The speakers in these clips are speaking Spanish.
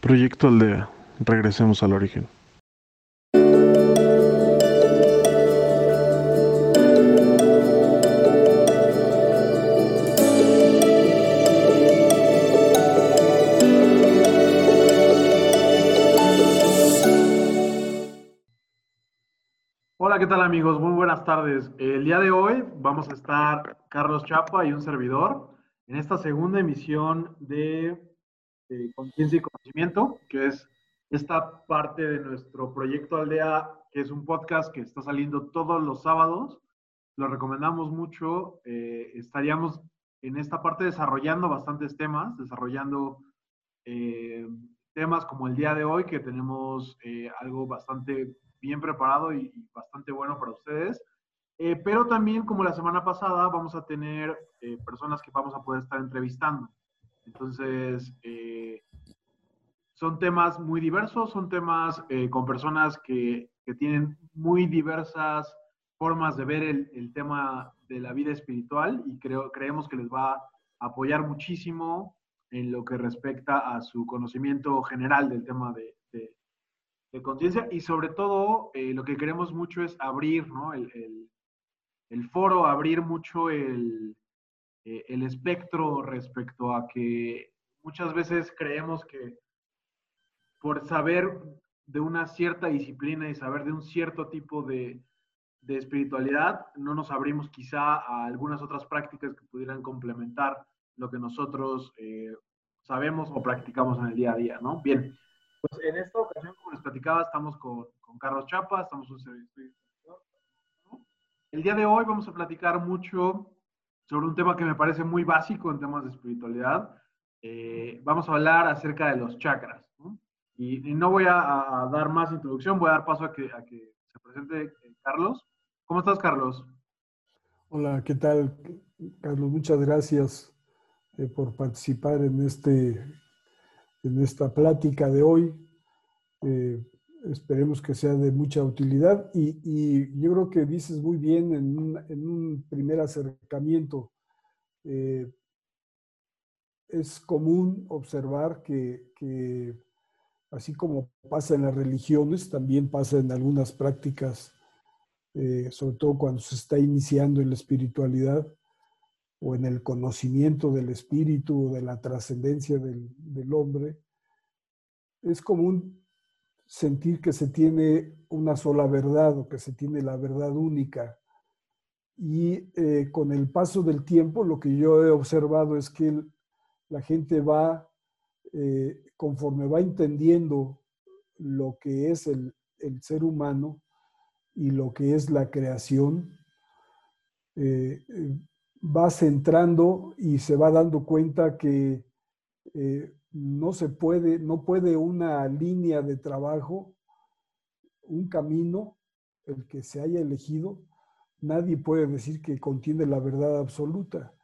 Proyecto Aldea. Regresemos al origen. Hola, ¿qué tal amigos? Muy buenas tardes. El día de hoy vamos a estar Carlos Chapa y un servidor en esta segunda emisión de eh, Conciencia y Conocimiento, que es esta parte de nuestro proyecto Aldea, que es un podcast que está saliendo todos los sábados. Lo recomendamos mucho. Eh, estaríamos en esta parte desarrollando bastantes temas, desarrollando eh, temas como el día de hoy, que tenemos algo bastante bien preparado y, bastante bueno para ustedes. Eh, pero también, como la semana pasada, vamos a tener eh, personas que vamos a poder estar entrevistando. Entonces, eh, son temas muy diversos, son temas con personas que, que, tienen muy diversas formas de ver el, el, tema de la vida espiritual y creo, creemos que les va a apoyar muchísimo en lo que respecta a su conocimiento general del tema de, de conciencia y sobre todo eh, lo que queremos mucho es abrir ¿no? el, el, foro, abrir mucho el, eh, el, espectro respecto a que muchas veces creemos que por saber de una cierta disciplina y saber de un cierto tipo de, de espiritualidad, no nos abrimos quizá a algunas otras prácticas que pudieran complementar lo que nosotros eh, sabemos o practicamos en el día a día, ¿no? Bien, pues en esta ocasión, como les platicaba, estamos con, con Carlos Chapa, estamos un servicio. El día de hoy vamos a platicar mucho sobre un tema que me parece muy básico en temas de espiritualidad. Eh, vamos a hablar acerca de los chakras. Y, no voy a, a, dar más introducción, voy a dar paso a que, a que se presente eh, Carlos. ¿Cómo estás, Carlos? Hola, ¿qué tal, Carlos? Muchas gracias eh, por participar en este en esta plática de hoy. Eh, esperemos que sea de mucha utilidad y, y, yo creo que dices muy bien en un, en un primer acercamiento. Eh, es común observar que, que, así como pasa en las religiones, también pasa en algunas prácticas, eh, sobre todo cuando se está iniciando en la espiritualidad, o en el conocimiento del espíritu, de la trascendencia del, del, hombre, es común sentir que se tiene una sola verdad o que se tiene la verdad única. Y eh, con el paso del tiempo, lo que yo he observado es que la gente va, eh, conforme va entendiendo lo que es el, el, ser humano y lo que es la creación, eh, va centrando y se va dando cuenta que no se puede, no puede una línea de trabajo, un camino, el que se haya elegido, nadie puede decir que contiene la verdad absoluta.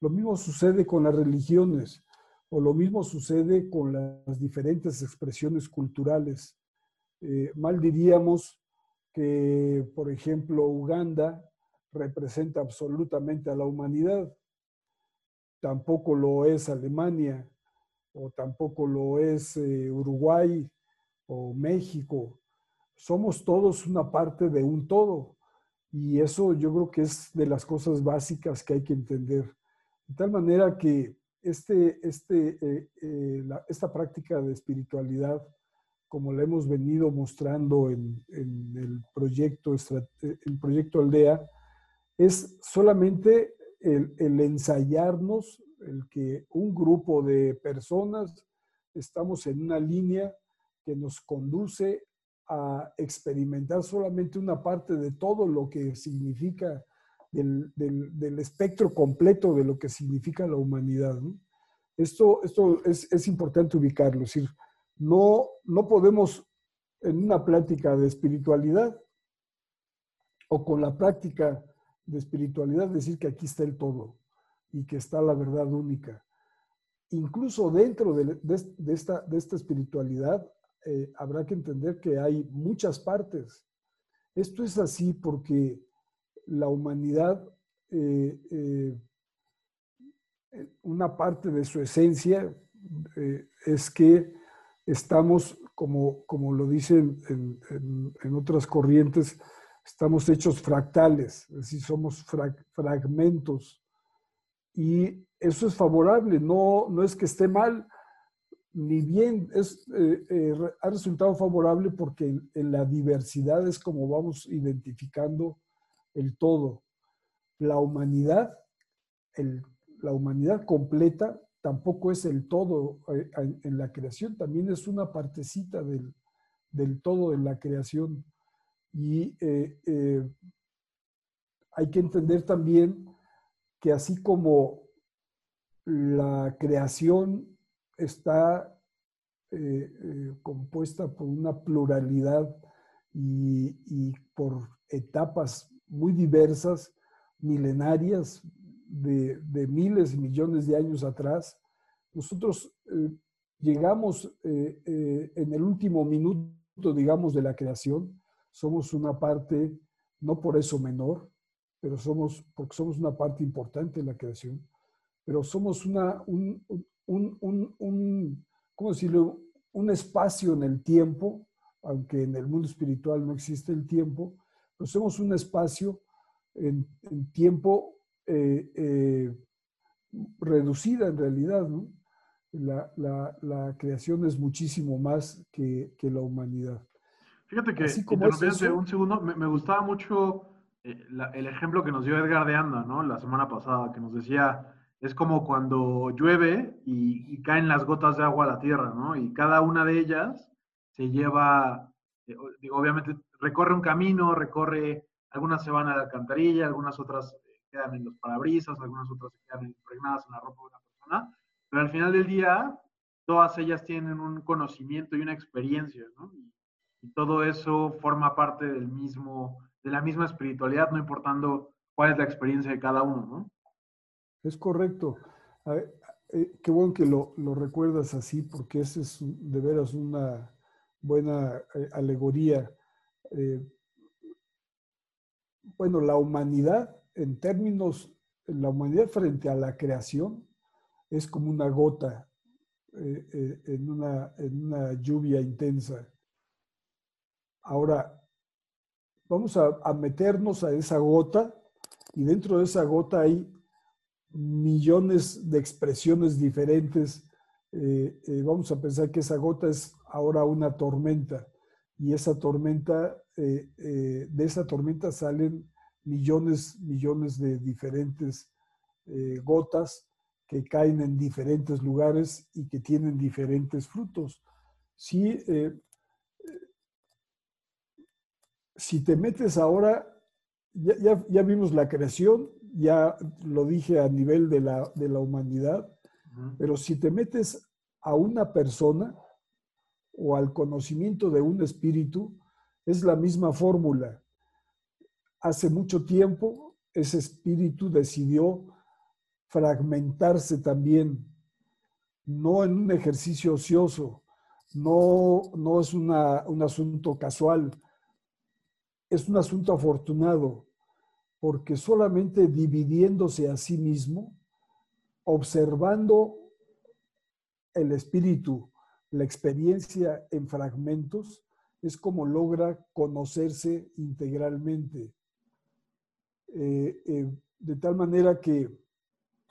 Lo mismo sucede con las religiones, o lo mismo sucede con las diferentes expresiones culturales. Eh, mal diríamos que, por ejemplo, Uganda representa absolutamente a la humanidad. Tampoco lo es Alemania, o tampoco lo es eh, Uruguay o México. Somos todos una parte de un todo. Y eso yo creo que es de las cosas básicas que hay que entender. De tal manera que este, este, eh, eh, esta práctica de espiritualidad, como la hemos venido mostrando en, en el, proyecto, el proyecto Aldea, es solamente el, ensayarnos, el que un grupo de personas estamos en una línea que nos conduce a experimentar solamente una parte de todo lo que significa del, del, espectro completo de lo que significa la humanidad. Esto, esto es, es, importante ubicarlo, es decir, no, no podemos en una plática de espiritualidad o con la práctica de espiritualidad decir que aquí está el todo y que está la verdad única. Incluso dentro de, esta, de esta espiritualidad eh, habrá que entender que hay muchas partes. Esto es así porque la humanidad, eh, eh, una parte de su esencia es que estamos, como, como lo dicen en, otras corrientes, estamos hechos fractales, es decir, somos fragmentos. Y eso es favorable, no, no es que esté mal, ni bien es, eh, eh, ha resultado favorable porque en, la diversidad es como vamos identificando el todo. La humanidad, la humanidad completa tampoco es el todo eh, en la creación, también es una partecita del, todo en la creación. Y hay que entender también que así como la creación está eh, eh, compuesta por una pluralidad y, por etapas muy diversas, milenarias, de, miles y millones de años atrás. Nosotros eh, llegamos en el último minuto, digamos, de la creación. Somos una parte, no por eso menor, pero somos, porque somos una parte importante de la creación, pero somos una, un, un, un, ¿cómo decirlo? un espacio en el tiempo, aunque en el mundo espiritual no existe el tiempo, pero somos un espacio en, tiempo eh, eh, reducida en realidad, ¿no? La, la, creación es muchísimo más que, que la humanidad. Fíjate que, un segundo, me, gustaba mucho eh, el ejemplo que nos dio Edgar de Anda, ¿no? La semana pasada, que nos decía, es como cuando llueve y, caen las gotas de agua a la tierra, ¿no? Y cada una de ellas se lleva, eh, digo, obviamente recorre un camino, recorre, algunas se van a la alcantarilla, algunas otras eh, quedan en los parabrisas, algunas otras quedan impregnadas en la ropa de una persona, pero al final del día, todas ellas tienen un conocimiento y una experiencia, ¿no? Y todo eso forma parte del mismo, de la misma espiritualidad, no importando cuál es la experiencia de cada uno, ¿no? Es correcto. Eh, qué bueno que lo, recuerdas así, porque esa es de veras una buena eh, alegoría. Eh, bueno, la humanidad, en términos, la humanidad frente a la creación, es como una gota en, una, en una lluvia intensa. Ahora, vamos a, meternos a esa gota y dentro de esa gota hay millones de expresiones diferentes. Eh, eh, vamos a pensar que esa gota es ahora una tormenta y esa tormenta, eh, de esa tormenta salen millones, millones de diferentes gotas que caen en diferentes lugares y que tienen diferentes frutos. Si, si te metes ahora, ya, ya vimos la creación, ya lo dije a nivel de la, de la humanidad, pero si te metes a una persona o al conocimiento de un espíritu, es la misma fórmula. Hace mucho tiempo ese espíritu decidió fragmentarse también, no en un ejercicio ocioso, no, no es una, un asunto casual, es un asunto afortunado porque solamente dividiéndose a sí mismo, observando el espíritu, la experiencia en fragmentos, es como logra conocerse integralmente. Eh, eh, de tal manera que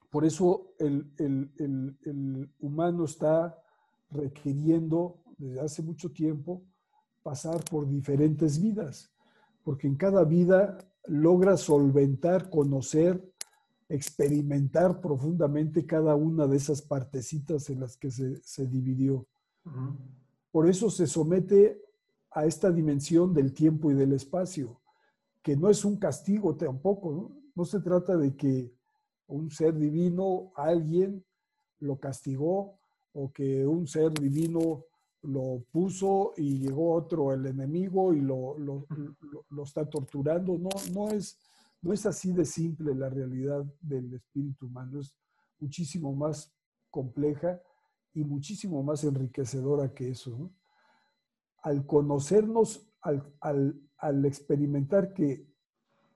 por eso el, el, humano está requiriendo desde hace mucho tiempo pasar por diferentes vidas, porque en cada vida logra solventar, conocer, experimentar profundamente cada una de esas partecitas en las que se, dividió. Por eso se somete a esta dimensión del tiempo y del espacio, que no es un castigo tampoco, ¿no? No se trata de que un ser divino, alguien, lo castigó o que un ser divino lo puso y llegó otro, el enemigo, y lo, lo, lo, está torturando. No, no, es, no es así de simple la realidad del espíritu humano, es muchísimo más compleja y muchísimo más enriquecedora que eso. Al conocernos, al, al, al experimentar que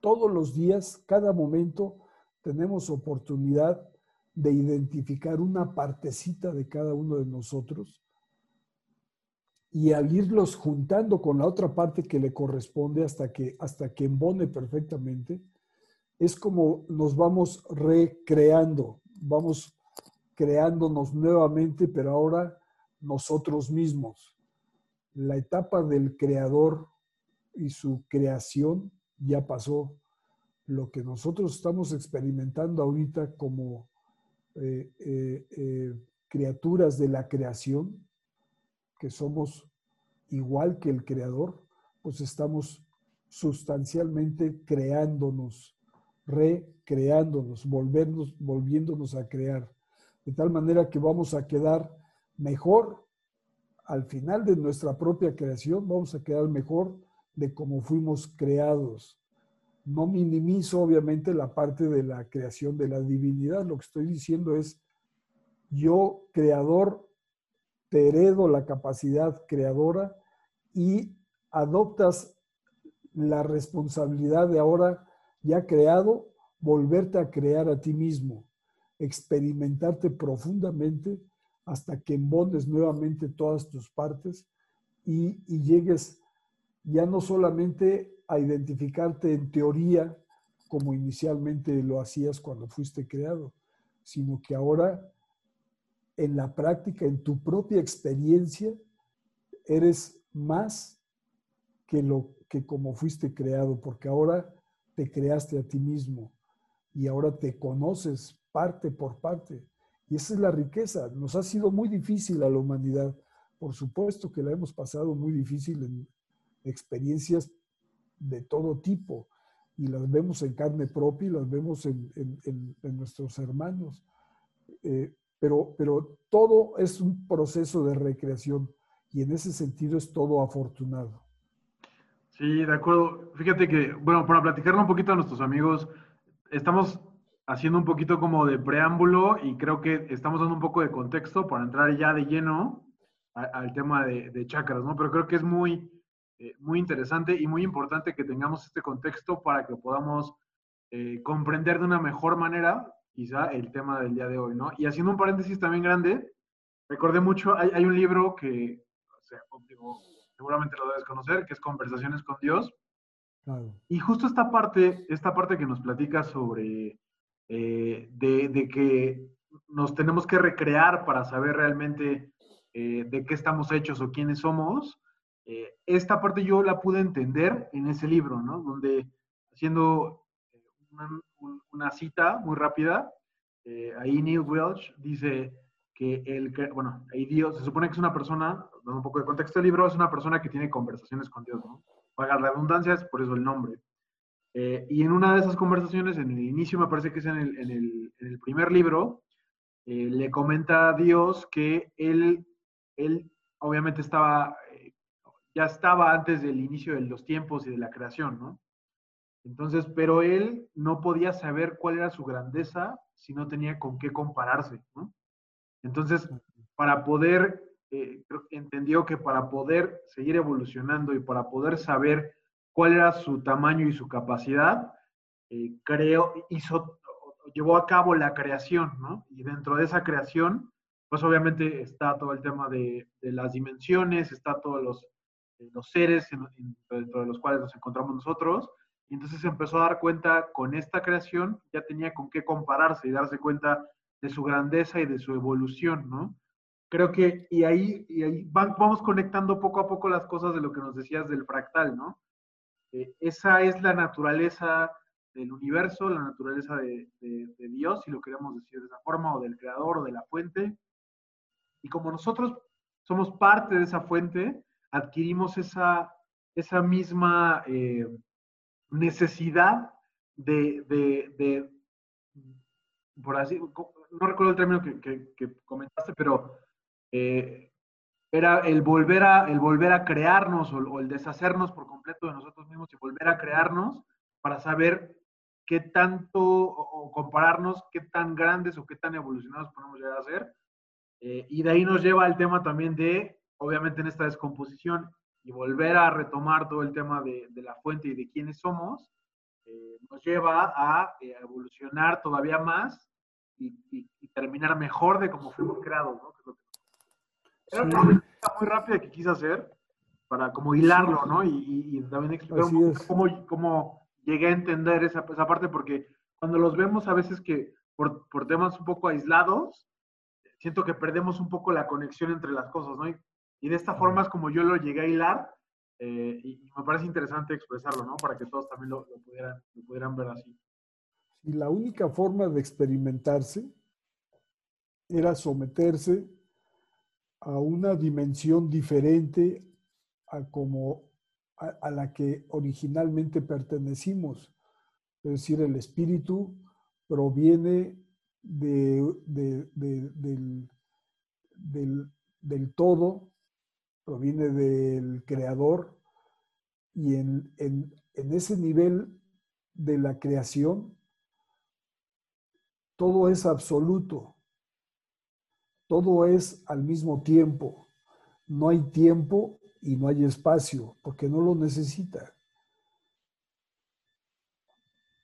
todos los días, cada momento, tenemos oportunidad de identificar una partecita de cada uno de nosotros, y al irlos juntando con la otra parte que le corresponde hasta que, hasta que embone perfectamente, es como nos vamos recreando, vamos creándonos nuevamente, pero ahora nosotros mismos. La etapa del creador y su creación ya pasó. Lo que nosotros estamos experimentando ahorita como eh, eh, eh, criaturas de la creación, somos igual que el creador, pues estamos sustancialmente creándonos, recreándonos, volvernos, volviéndonos a crear, de tal manera que vamos a quedar mejor al final de nuestra propia creación, vamos a quedar mejor de cómo fuimos creados. No minimizo obviamente la parte de la creación de la divinidad, lo que estoy diciendo es, yo creador, heredo la capacidad creadora y adoptas la responsabilidad de ahora ya creado, volverte a crear a ti mismo, experimentarte profundamente hasta que embones nuevamente todas tus partes y, y llegues ya no solamente a identificarte en teoría como inicialmente lo hacías cuando fuiste creado, sino que ahora en la práctica, en tu propia experiencia, eres más que lo que como fuiste creado, porque ahora te creaste a ti mismo y ahora te conoces parte por parte. Y esa es la riqueza. Nos ha sido muy difícil a la humanidad. Por supuesto que la hemos pasado muy difícil en experiencias de todo tipo y las vemos en carne propia y las vemos en, nuestros hermanos. Eh, pero, pero todo es un proceso de recreación y en ese sentido es todo afortunado. Sí, de acuerdo. Fíjate que, bueno, para platicarle un poquito a nuestros amigos, estamos haciendo un poquito como de preámbulo y creo que estamos dando un poco de contexto para entrar ya de lleno al tema de, de, chakras, ¿no? Pero creo que es muy, eh, muy interesante y muy importante que tengamos este contexto para que podamos eh, comprender de una mejor manera quizá el tema del día de hoy, ¿no? Y haciendo un paréntesis también grande, recordé mucho, hay, hay un libro que seguramente lo debes conocer, que es Conversaciones con Dios. Y justo esta parte, esta parte que nos platica sobre eh, de, de, que nos tenemos que recrear para saber realmente eh, de qué estamos hechos o quiénes somos, eh, esta parte yo la pude entender en ese libro, ¿no? Donde haciendo una, una cita muy rápida, ahí Neil Welch dice, que el, bueno, ahí Dios, se supone que es una persona, dando un poco de contexto del libro, es una persona que tiene conversaciones con Dios, ¿no? Pagar redundancias, por eso el nombre. Eh, y en una de esas conversaciones, en el inicio, me parece que es en el, en el, en el primer libro, eh, le comenta a Dios que él, él obviamente estaba, eh, ya estaba antes del inicio de los tiempos y de la creación, ¿no? Entonces, pero él no podía saber cuál era su grandeza si no tenía con qué compararse, ¿no? Entonces, para poder, eh, entendió que para poder seguir evolucionando y para poder saber cuál era su tamaño y su capacidad, eh, creó, hizo, llevó a cabo la creación, ¿no? Y dentro de esa creación, pues obviamente está todo el tema de, las dimensiones, está todos los, eh, los seres dentro de los cuales nos encontramos nosotros, y entonces se empezó a dar cuenta con esta creación, ya tenía con qué compararse y darse cuenta de su grandeza y de su evolución, ¿no? Creo que, y ahí, y ahí vamos conectando poco a poco las cosas de lo que nos decías del fractal, ¿no? Eh, esa es la naturaleza del universo, la naturaleza de, Dios, si lo queremos decir de esa forma, o del creador, o de la fuente. Y como nosotros somos parte de esa fuente, adquirimos esa, esa misma eh, necesidad de, de, por así, no recuerdo el término que, comentaste, pero eh, era el volver, a, el volver a crearnos o, el deshacernos por completo de nosotros mismos y volver a crearnos para saber qué tanto o, compararnos qué tan grandes o qué tan evolucionados podemos llegar a ser. Eh, y de ahí nos lleva al tema también de, obviamente en esta descomposición, y volver a retomar todo el tema de, la fuente y de quiénes somos, eh, nos lleva a evolucionar todavía más y, terminar mejor de cómo fuimos creados, ¿no? Era una pregunta muy rápida que quise hacer para como hilarlo, ¿no? Y, también explicar un poco cómo, cómo, llegué a entender esa, esa, parte, porque cuando los vemos a veces que por, por, temas un poco aislados, siento que perdemos un poco la conexión entre las cosas, ¿no? Y, y de esta forma es como yo lo llegué a hilar eh, y, me parece interesante expresarlo, ¿no? Para que todos también lo, pudieran, lo pudieran ver así. Y la única forma de experimentarse era someterse a una dimensión diferente a, como, a, la que originalmente pertenecimos. Es decir, el espíritu proviene de, del, del, todo, proviene del creador y en, en, ese nivel de la creación todo es absoluto, todo es al mismo tiempo. No hay tiempo y no hay espacio porque no lo necesita.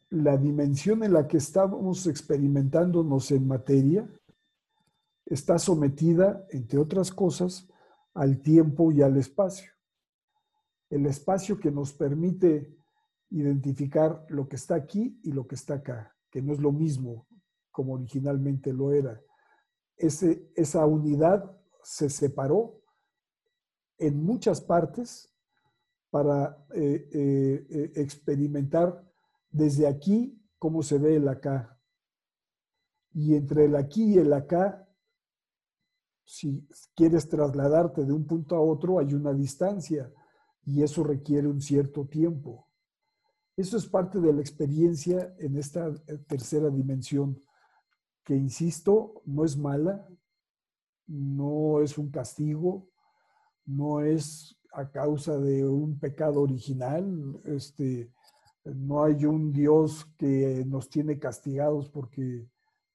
La dimensión en la que estamos experimentándonos en materia está sometida, entre otras cosas, al tiempo y al espacio. El espacio que nos permite identificar lo que está aquí y lo que está acá, que no es lo mismo como originalmente lo era. Ese, esa unidad se separó en muchas partes para eh, eh, eh, experimentar desde aquí cómo se ve el acá. Y entre el aquí y el acá si quieres trasladarte de un punto a otro, hay una distancia y eso requiere un cierto tiempo. Eso es parte de la experiencia en esta eh, tercera dimensión, que insisto, no es mala, no es un castigo, no es a causa de un pecado original, este, no hay un Dios que nos tiene castigados porque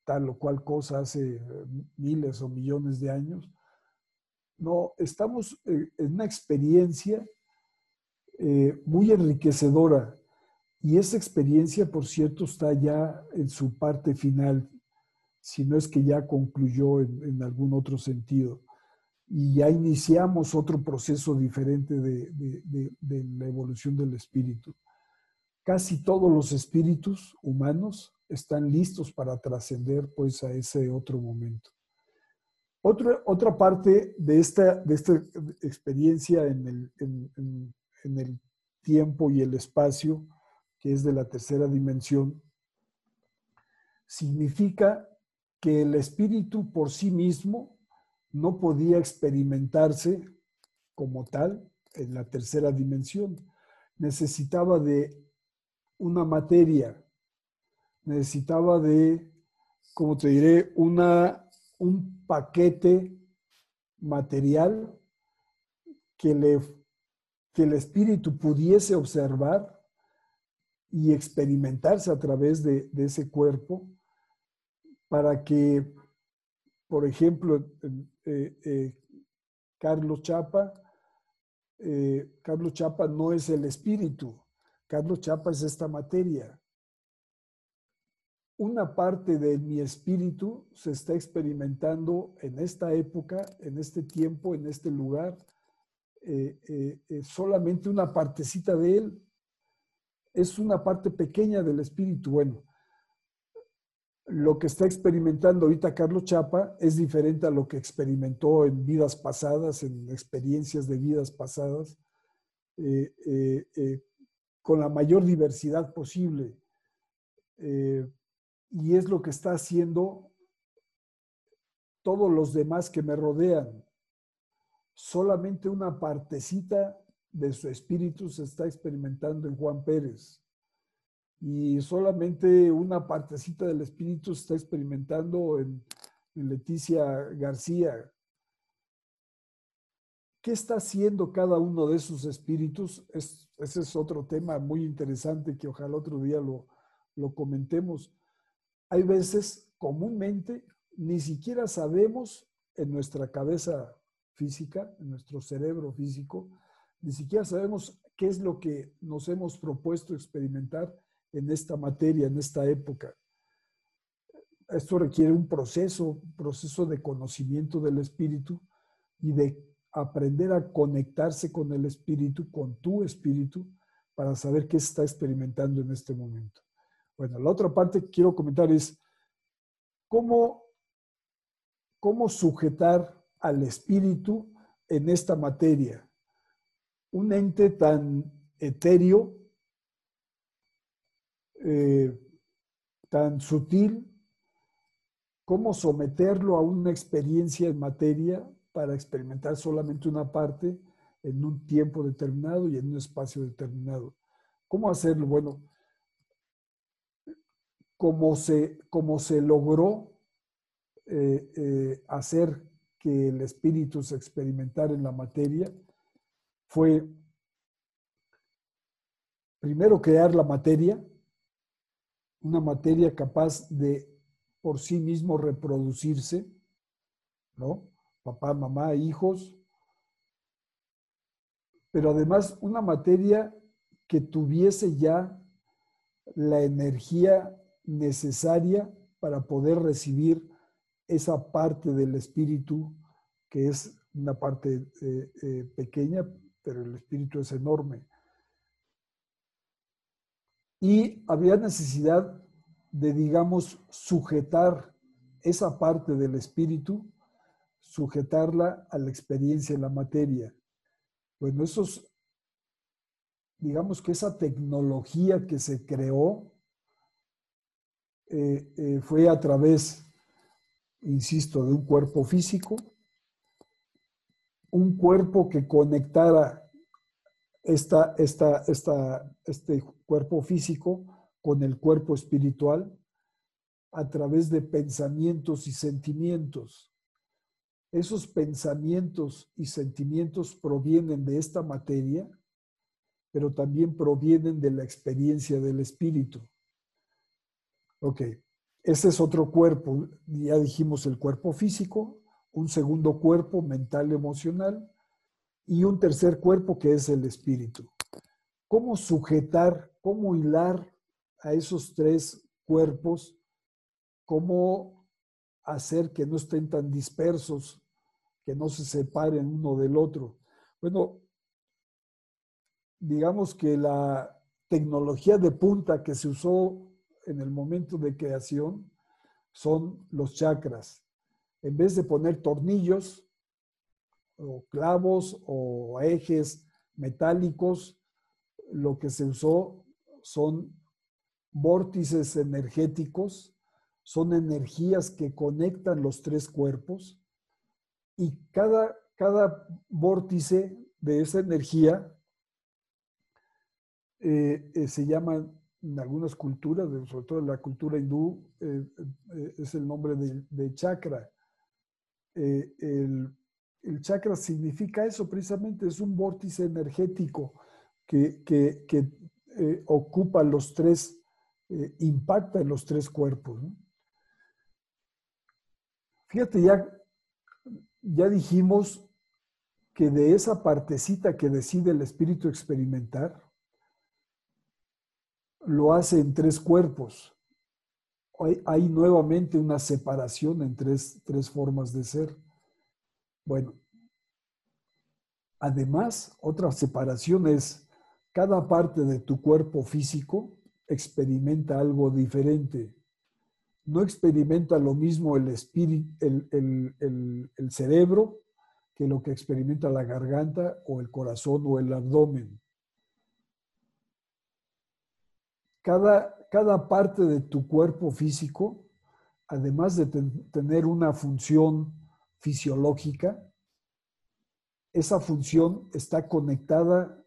tal o cual cosa hace eh, miles o millones de años. No, estamos eh, en una experiencia eh, muy enriquecedora y esa experiencia, por cierto, está ya en su parte final, si no es que ya concluyó en, algún otro sentido. Y ya iniciamos otro proceso diferente de la evolución del espíritu. Casi todos los espíritus humanos están listos para trascender pues a ese otro momento. Otra, otra parte de esta, de esta experiencia en el, en, en el tiempo y el espacio, que es de la tercera dimensión, significa que el espíritu por sí mismo no podía experimentarse como tal en la tercera dimensión. Necesitaba de una materia necesitaba de, como te diré, una, un paquete material que, le, que el espíritu pudiese observar y experimentarse a través de, ese cuerpo para que, por ejemplo, eh, eh, Carlos Chapa, eh, Carlos Chapa no es el espíritu, Carlos Chapa es esta materia una parte de mi espíritu se está experimentando en esta época, en este tiempo, en este lugar, eh, eh, eh, solamente una partecita de él. Es una parte pequeña del espíritu. Bueno, lo que está experimentando ahorita Carlos Chapa es diferente a lo que experimentó en vidas pasadas, en experiencias de vidas pasadas, con la mayor diversidad posible y es lo que está haciendo todos los demás que me rodean. Solamente una partecita de su espíritu se está experimentando en Juan Pérez. Y solamente una partecita del espíritu se está experimentando en, Leticia García. ¿Qué está haciendo cada uno de esos espíritus? ese es otro tema muy interesante que ojalá otro día lo, lo comentemos hay veces, comúnmente, ni siquiera sabemos en nuestra cabeza física, en nuestro cerebro físico, ni siquiera sabemos qué es lo que nos hemos propuesto experimentar en esta materia, en esta época. Esto requiere un proceso, un proceso de conocimiento del espíritu y de aprender a conectarse con el espíritu, con tu espíritu, para saber qué está experimentando en este momento. Bueno, la otra parte que quiero comentar es cómo, cómo sujetar al espíritu en esta materia. Un ente tan etéreo, eh, tan sutil, cómo someterlo a una experiencia en materia para experimentar solamente una parte en un tiempo determinado y en un espacio determinado. ¿Cómo hacerlo? Bueno, como se, como se logró eh, eh, hacer que el espíritu se experimentara en la materia, fue primero crear la materia, una materia capaz de por sí mismo reproducirse, ¿no? Papá, mamá, hijos, pero además una materia que tuviese ya la energía necesaria para poder recibir esa parte del espíritu que es una parte eh, eh, pequeña, pero el espíritu es enorme. Y había necesidad de, digamos, sujetar esa parte del espíritu, sujetarla a la experiencia en la materia. Bueno, esos, digamos que esa tecnología que se creó eh, eh, fue a través, insisto, de un cuerpo físico, un cuerpo que conectara este cuerpo físico con el cuerpo espiritual a través de pensamientos y sentimientos. Esos pensamientos y sentimientos provienen de esta materia, pero también provienen de la experiencia del espíritu. Ok, ese es otro cuerpo, ya dijimos el cuerpo físico, un segundo cuerpo mental emocional y un tercer cuerpo que es el espíritu. ¿Cómo sujetar, cómo hilar a esos tres cuerpos? ¿Cómo hacer que no estén tan dispersos, que no se separen uno del otro? Bueno, digamos que la tecnología de punta que se usó en el momento de creación son los chakras. En vez de poner tornillos o clavos o ejes metálicos, lo que se usó son vórtices energéticos, son energías que conectan los tres cuerpos y cada, cada vórtice de esa energía eh, eh, se llama en algunas culturas, sobre todo en la cultura hindú, eh, es el nombre de, chakra. el, el chakra significa eso precisamente, es un vórtice energético que, eh, ocupa los tres, eh, impacta en los tres cuerpos. Fíjate, ya, ya dijimos que de esa partecita que decide el espíritu experimentar, lo hace en tres cuerpos. Hay, nuevamente una separación en tres, tres formas de ser. Bueno, además, otra separación es cada parte de tu cuerpo físico experimenta algo diferente. No experimenta lo mismo el, espíritu, el, el cerebro que lo que experimenta la garganta o el corazón o el abdomen. Cada, cada parte de tu cuerpo físico, además de tener una función fisiológica, esa función está conectada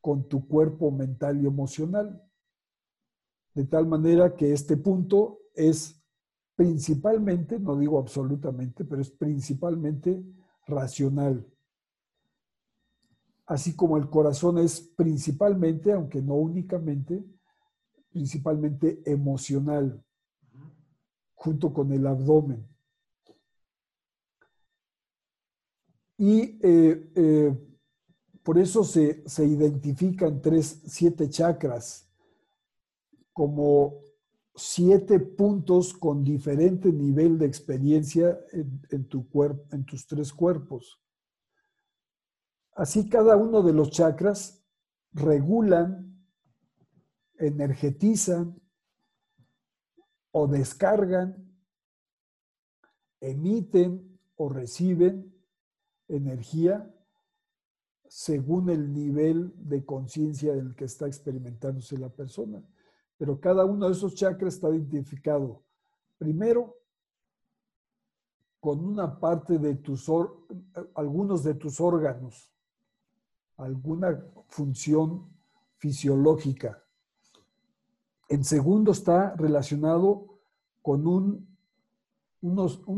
con tu cuerpo mental y emocional. De tal manera que este punto es principalmente, no digo absolutamente, pero es principalmente racional. Así como el corazón es principalmente, aunque no únicamente, principalmente emocional, junto con el abdomen. Y eh, eh, por eso se, identifican tres, siete chakras como siete puntos con diferente nivel de experiencia en, tu cuerpo, en tus tres cuerpos. Así cada uno de los chakras regulan, energetizan o descargan, emiten o reciben energía según el nivel de conciencia del que está experimentándose la persona. Pero cada uno de esos chakras está identificado primero con una parte de tus, algunos de tus órganos, alguna función fisiológica. En segundo está relacionado con un,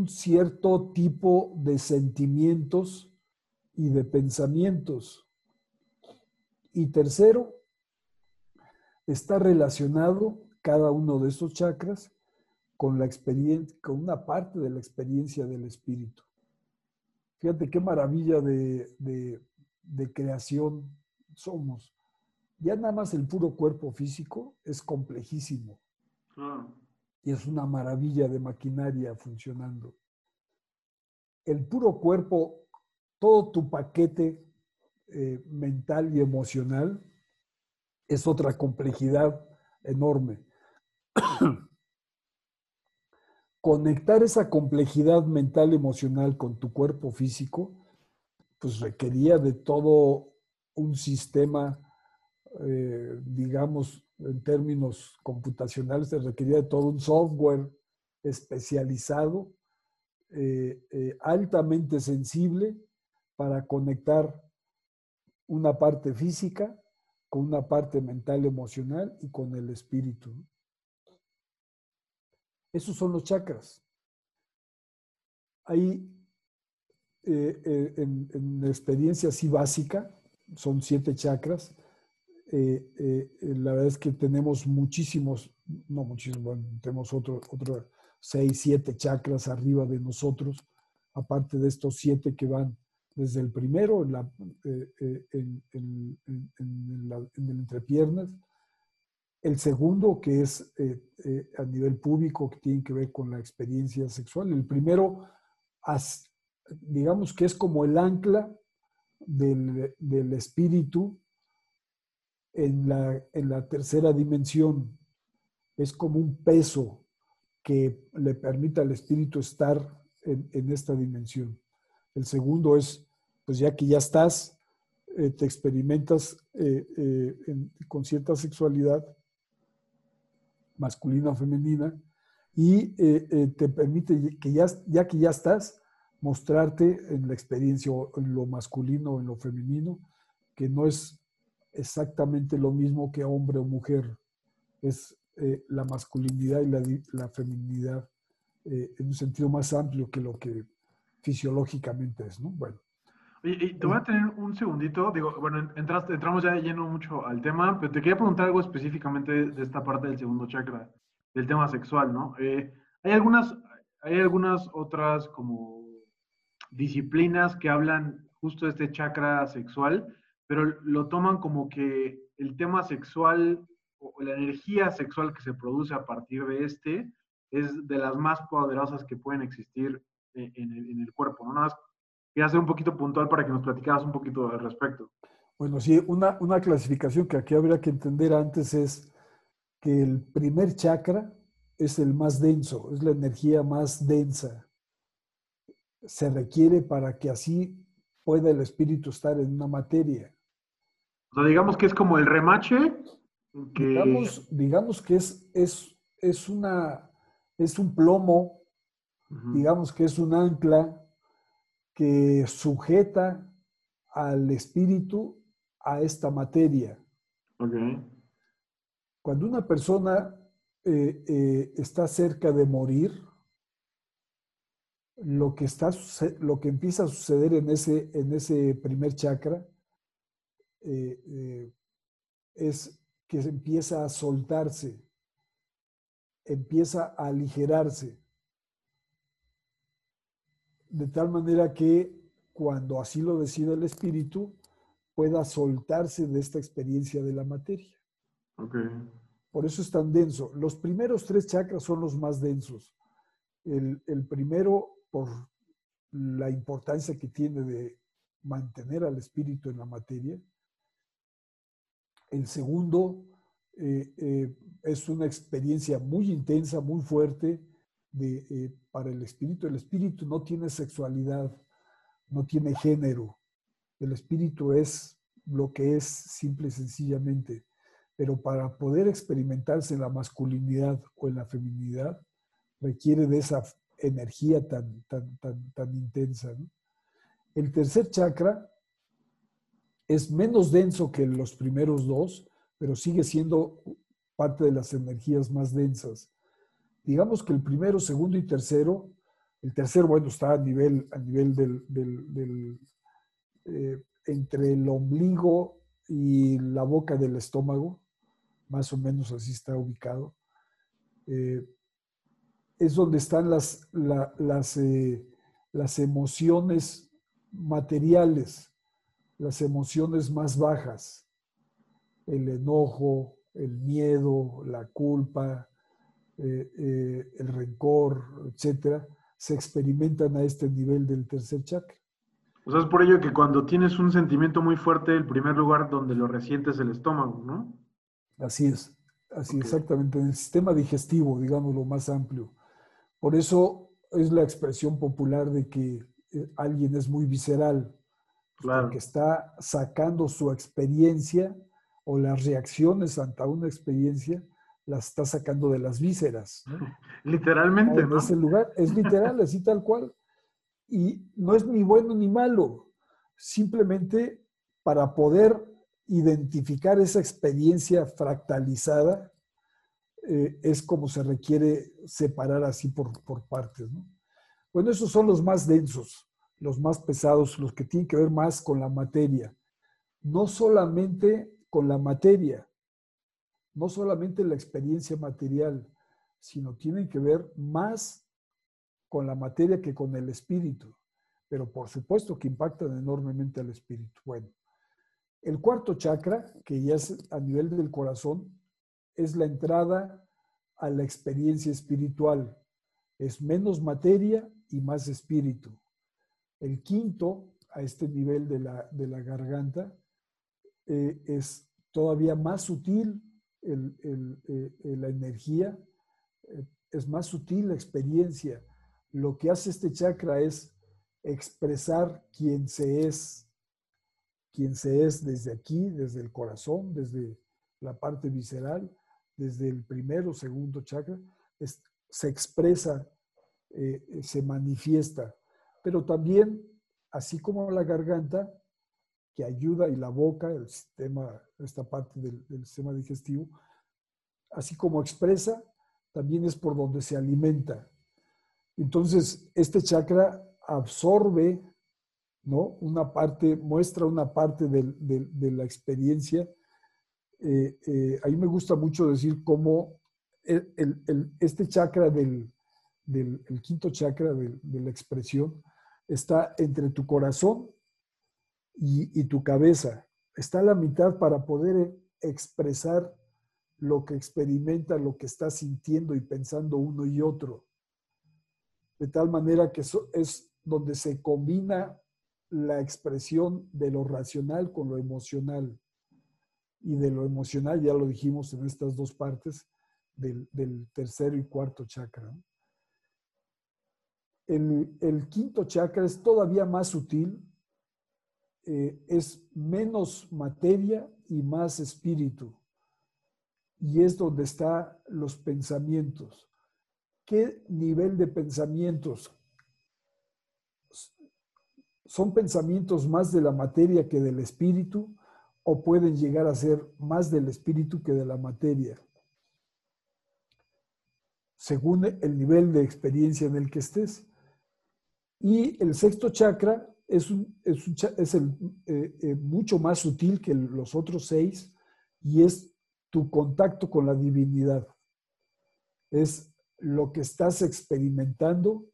cierto tipo de sentimientos y de pensamientos. Y tercero, está relacionado cada uno de estos chakras con la experiencia, con una parte de la experiencia del espíritu. Fíjate qué maravilla de creación somos. Ya nada más el puro cuerpo físico es complejísimo. Y es una maravilla de maquinaria funcionando. El puro cuerpo, todo tu paquete eh, mental y emocional es otra complejidad enorme. conectar esa complejidad mental emocional con tu cuerpo físico, pues requería de todo un sistema, eh, digamos, en términos computacionales, se requería de todo un software especializado, eh, eh, altamente sensible para conectar una parte física con una parte mental emocional y con el espíritu. Esos son los chakras. Ahí, en, la experiencia así básica, son siete chakras. Eh, la verdad es que tenemos muchísimos, no muchísimos, tenemos otro, otro seis, siete chakras arriba de nosotros, aparte de estos siete que van desde el primero en, la, en, en, en el entrepiernas, el segundo, que es eh, eh, a nivel público, que tiene que ver con la experiencia sexual. El primero, digamos que es como el ancla del, espíritu en la, en la, tercera dimensión. Es como un peso que le permite al espíritu estar en, esta dimensión. El segundo es, pues ya que ya estás, eh, te experimentas con cierta sexualidad, masculina o femenina, y eh, eh, te permite, que ya, ya que ya estás, mostrarte en la experiencia, en lo masculino o en lo femenino, que no es exactamente lo mismo que hombre o mujer, es eh, la masculinidad y la, la feminidad en un sentido más amplio que lo que fisiológicamente es, ¿no? Bueno. Y, te voy a tener un segundito, digo, bueno, entraste, entramos ya de lleno mucho al tema, pero te quería preguntar algo específicamente de esta parte del segundo chakra, del tema sexual, ¿no? Eh, hay algunas, hay algunas otras como disciplinas que hablan justo de este chakra sexual, pero lo toman como que el tema sexual o la energía sexual que se produce a partir de este es de las más poderosas que pueden existir en, el, en el, cuerpo, ¿no? Nada más Quería ser un poquito puntual para que nos platicaras un poquito al respecto. Bueno, sí, una, una clasificación que aquí habría que entender antes es que el primer chakra es el más denso, es la energía más densa. Se requiere para que así pueda el espíritu estar en una materia. O sea, digamos que es como el remache. Digamos, digamos, que es, es, es, una, es un plomo, digamos que es un ancla que sujeta al espíritu a esta materia. Cuando una persona eh, eh, está cerca de morir, lo que, está, lo que empieza a suceder en ese, en ese primer chakra eh, es que empieza a soltarse, empieza a aligerarse de tal manera que cuando así lo decida el espíritu, pueda soltarse de esta experiencia de la materia. Por eso es tan denso. Los primeros tres chakras son los más densos. El, primero, por la importancia que tiene de, mantener al espíritu en la materia. El segundo eh, eh, es una experiencia muy intensa, muy fuerte de, eh, para el espíritu. El espíritu no tiene sexualidad, no tiene género. El espíritu es lo que es simple y sencillamente. Pero para poder experimentarse en la masculinidad o en la feminidad, requiere de esa energía tan, tan, tan, tan intensa. El tercer chakra es menos denso que los primeros dos, pero sigue siendo parte de las energías más densas. Digamos que el primero, segundo y tercero, el tercero, bueno, está a nivel, a nivel del, eh, entre el ombligo y la boca del estómago, más o menos así está ubicado. Eh, es donde están las, las, eh, las emociones materiales, las emociones más bajas, el enojo, el miedo, la culpa, eh, eh, el rencor, etcétera, se experimentan a este nivel del tercer chakra. O sea, es por ello que cuando tienes un sentimiento muy fuerte, el primer lugar donde lo resientes es el estómago, ¿no? Así es, así exactamente, en el sistema digestivo, digamos lo más amplio. Por eso es la expresión popular de que eh, alguien es muy visceral, claro. que está sacando su experiencia o las reacciones ante una experiencia, las está sacando de las vísceras. Literalmente. En ese lugar, es literal, así tal cual. Y no es ni bueno ni malo, simplemente para poder identificar esa experiencia fractalizada, eh, es como se requiere separar así por, por partes. ¿no? Bueno, esos son los más densos, los más pesados, los que tienen que ver más con la materia. No solamente con la materia, no solamente la experiencia material, sino tienen que ver más con la materia que con el espíritu. Pero por supuesto que impactan enormemente al espíritu. Bueno, el cuarto chakra, que ya es a nivel del corazón, es la entrada a la experiencia espiritual. Es menos materia y más espíritu. El quinto, a este nivel de la, de la garganta, eh, es todavía más sutil el, el, eh, la energía, eh, es más sutil la experiencia. Lo que hace este chakra es expresar quién se es, quién se es desde aquí, desde el corazón, desde la parte visceral, desde el primero, segundo chakra, se expresa, eh, se manifiesta, pero también, así como la garganta, que ayuda, y la boca, el sistema, esta parte del, sistema digestivo, así como expresa, también es por donde se alimenta. Entonces, este chakra absorbe, ¿no? Una parte, muestra una parte de la experiencia eh, eh, a mí me gusta mucho decir cómo el, este chakra del, el quinto chakra de, la expresión está entre tu corazón y, y, tu cabeza. Está a la mitad para poder expresar lo que experimenta, lo que está sintiendo y pensando uno y otro. De tal manera que eso es donde se combina la expresión de lo racional con lo emocional y de lo emocional, ya lo dijimos en estas dos partes del, del tercero y cuarto chakra. El, el, quinto chakra es todavía más sutil, eh, es menos materia y más espíritu. Y es donde están los pensamientos. ¿Qué nivel de pensamientos? ¿Son pensamientos más de la materia que del espíritu? O pueden llegar a ser más del espíritu que de la materia, según el nivel de experiencia en el que estés. Y el sexto chakra es, eh, eh, mucho más sutil que los otros seis y es tu contacto con la divinidad. Es lo que estás experimentando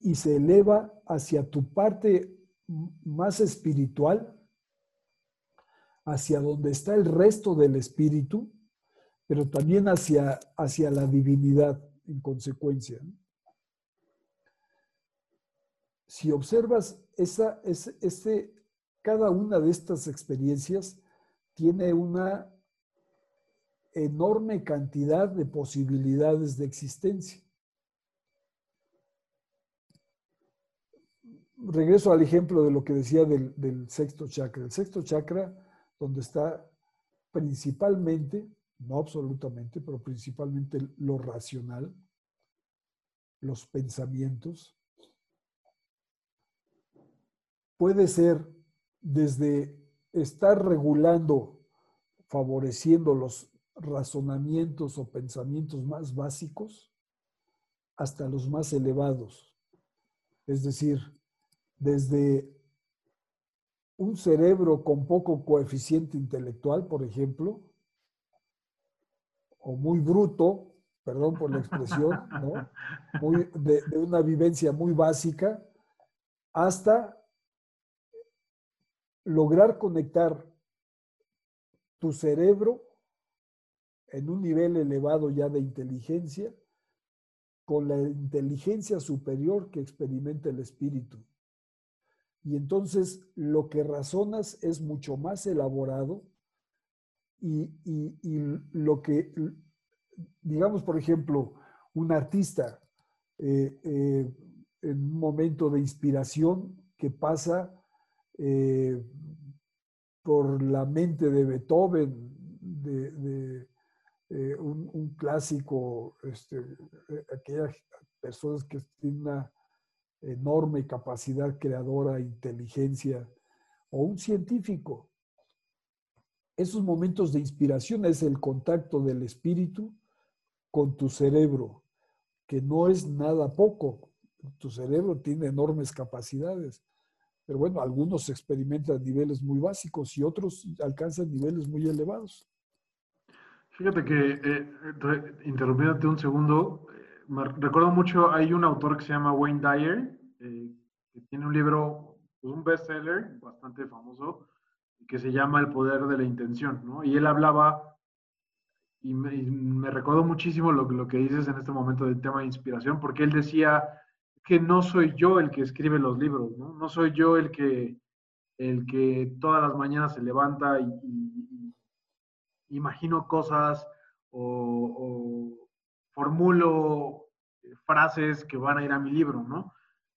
y se eleva hacia tu parte más espiritual hacia donde está el resto del espíritu, pero también hacia, hacia la divinidad en consecuencia. Si observas esa, ese, cada una de estas experiencias tiene una enorme cantidad de posibilidades de existencia. Regreso al ejemplo de lo que decía del, del sexto chakra. El sexto chakra, donde está principalmente, no absolutamente, pero principalmente lo racional, los pensamientos, puede ser desde estar regulando, favoreciendo los razonamientos o pensamientos más básicos hasta los más elevados. Es decir, desde un cerebro con poco coeficiente intelectual, por ejemplo, o muy bruto, perdón por la expresión, de, de una vivencia muy básica, hasta lograr conectar tu cerebro en un nivel elevado ya de inteligencia con la inteligencia superior que experimenta el espíritu. Y entonces lo que razonas es mucho más elaborado y, lo que, digamos, por ejemplo, un artista eh, eh, en un momento de inspiración que pasa eh, por la mente de Beethoven, de, un, clásico, este, aquellas personas que tienen una enorme capacidad creadora, inteligencia, o un científico. Esos momentos de inspiración es el contacto del espíritu con tu cerebro, que no es nada poco. Tu cerebro tiene enormes capacidades. Pero bueno, algunos experimentan niveles muy básicos y otros alcanzan niveles muy elevados. Fíjate que, eh, interrumpiéndote un segundo, eh, recuerdo mucho, hay un autor que se llama Wayne Dyer, eh, que tiene un libro, pues un bestseller bastante famoso, que se llama El poder de la intención, ¿no? Y él hablaba, y me, y me recuerdo muchísimo lo, lo que dices en este momento del tema de inspiración, porque él decía, que no soy yo el que escribe los libros, ¿no? Soy yo el que, el que todas las mañanas se levanta y, imagino cosas o, formulo frases que van a ir a mi libro, ¿no?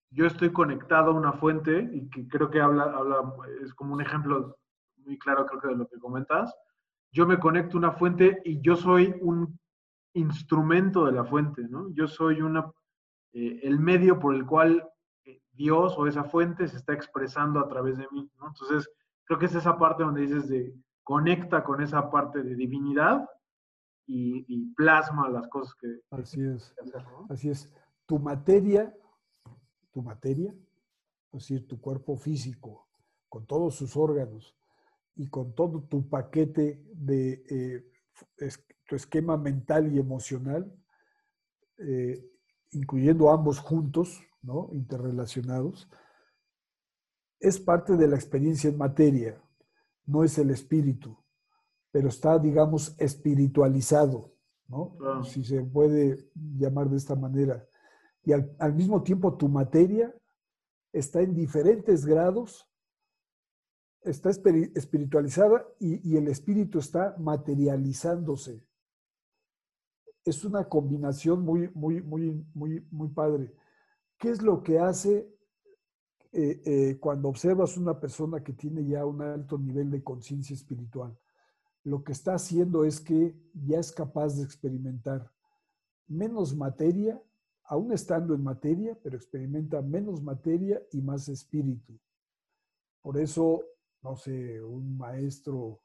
Yo estoy conectado a una fuente y que creo que habla, habla, es como un ejemplo muy claro creo que de lo que comentas. Yo me conecto a una fuente y yo soy un instrumento de la fuente, ¿no? Yo soy una eh, el medio por el cual eh, Dios o esa fuente se está expresando a través de mí. ¿no? Entonces, creo que es esa parte donde dices de conecta con esa parte de divinidad y, plasma las cosas que... Así es. Así es. Tu materia, tu materia, es decir, tu cuerpo físico, con todos sus órganos y con todo tu paquete de eh, tu esquema mental y emocional, incluyendo ambos juntos, ¿no? interrelacionados, es parte de la experiencia en materia, no es el espíritu, pero está, digamos, espiritualizado, ¿no? si se puede llamar de esta manera. Y al, mismo tiempo tu materia está en diferentes grados, está espiritualizada y, y el espíritu está materializándose es una combinación muy, muy, muy, muy, muy padre. ¿Qué es lo que hace eh, eh, cuando observas una persona que tiene ya un alto nivel de conciencia espiritual? Lo que está haciendo es que ya es capaz de experimentar menos materia, aún estando en materia, pero experimenta menos materia y más espíritu. Por eso, no sé, un maestro,